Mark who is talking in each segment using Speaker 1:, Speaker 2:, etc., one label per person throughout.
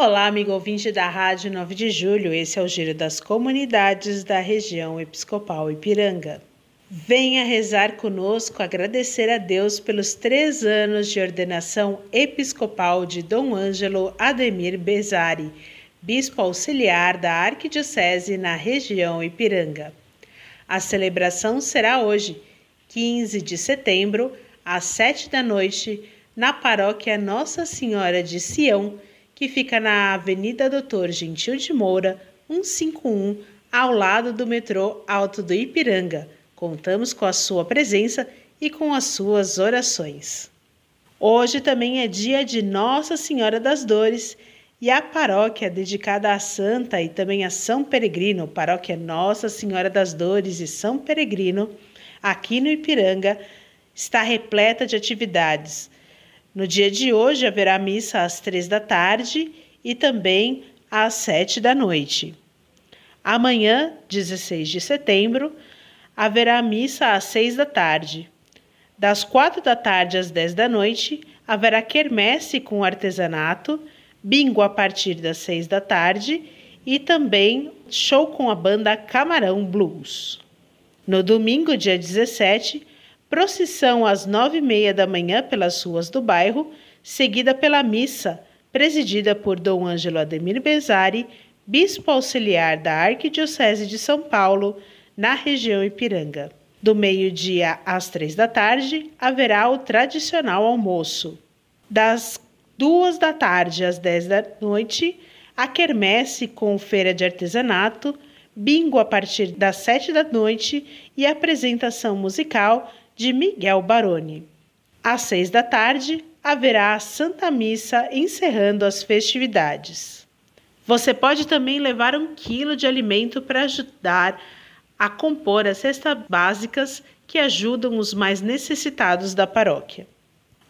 Speaker 1: Olá, amigo ouvinte da Rádio 9 de Julho. Esse é o Giro das Comunidades da região Episcopal Ipiranga. Venha rezar conosco, agradecer a Deus pelos três anos de ordenação episcopal de Dom Ângelo Ademir Bezari, bispo auxiliar da Arquidiocese na região Ipiranga. A celebração será hoje, 15 de setembro, às sete da noite, na paróquia Nossa Senhora de Sião que fica na Avenida Doutor Gentil de Moura, 151, ao lado do metrô Alto do Ipiranga. Contamos com a sua presença e com as suas orações. Hoje também é dia de Nossa Senhora das Dores e a paróquia dedicada à Santa e também a São Peregrino, paróquia Nossa Senhora das Dores e São Peregrino, aqui no Ipiranga, está repleta de atividades no dia de hoje haverá missa às três da tarde e também às sete da noite. Amanhã, 16 de setembro, haverá missa às seis da tarde. Das quatro da tarde às dez da noite, haverá quermesse com artesanato, bingo a partir das seis da tarde e também show com a banda Camarão Blues. No domingo, dia 17, procissão às nove e meia da manhã pelas ruas do bairro, seguida pela missa, presidida por Dom Ângelo Ademir Bezari, bispo auxiliar da Arquidiocese de São Paulo, na região Ipiranga. Do meio-dia às três da tarde, haverá o tradicional almoço. Das duas da tarde às dez da noite, a quermesse com feira de artesanato, bingo a partir das sete da noite e apresentação musical de Miguel Baroni. Às seis da tarde, haverá a Santa Missa encerrando as festividades. Você pode também levar um quilo de alimento para ajudar a compor as cestas básicas que ajudam os mais necessitados da paróquia.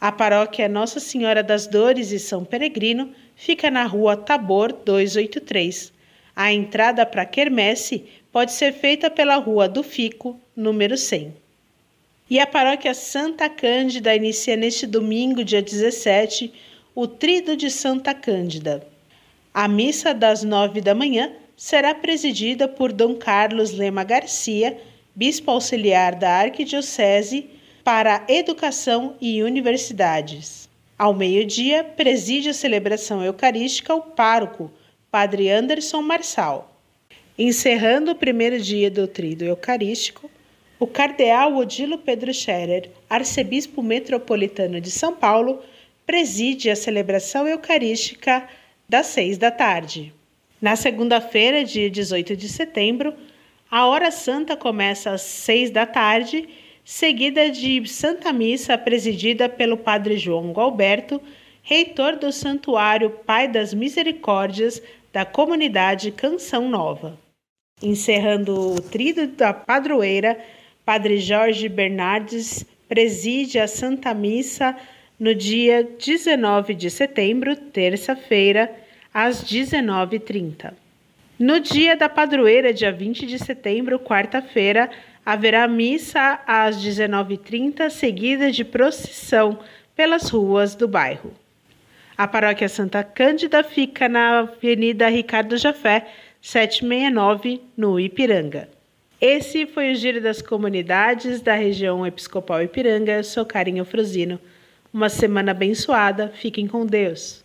Speaker 1: A paróquia Nossa Senhora das Dores e São Peregrino fica na rua Tabor 283. A entrada para a quermesse pode ser feita pela rua do Fico, número 100. E a paróquia Santa Cândida inicia neste domingo, dia 17, o Trido de Santa Cândida. A missa das nove da manhã será presidida por Dom Carlos Lema Garcia, bispo auxiliar da Arquidiocese para Educação e Universidades. Ao meio-dia, preside a celebração eucarística o pároco, Padre Anderson Marçal. Encerrando o primeiro dia do Trido Eucarístico, o cardeal Odilo Pedro Scherer, arcebispo metropolitano de São Paulo, preside a celebração eucarística das seis da tarde. Na segunda-feira, dia 18 de setembro, a hora santa começa às seis da tarde, seguida de Santa Missa presidida pelo Padre João Galberto, reitor do Santuário Pai das Misericórdias da comunidade Canção Nova. Encerrando o trido da padroeira, Padre Jorge Bernardes preside a Santa Missa no dia 19 de setembro, terça-feira, às 19h30. No dia da padroeira, dia 20 de setembro, quarta-feira, haverá missa às 19h30, seguida de procissão pelas ruas do bairro. A paróquia Santa Cândida fica na Avenida Ricardo Jafé, 769, no Ipiranga. Esse foi o Giro das Comunidades da região Episcopal Ipiranga. Eu sou Carinho Frosino. Uma semana abençoada. Fiquem com Deus.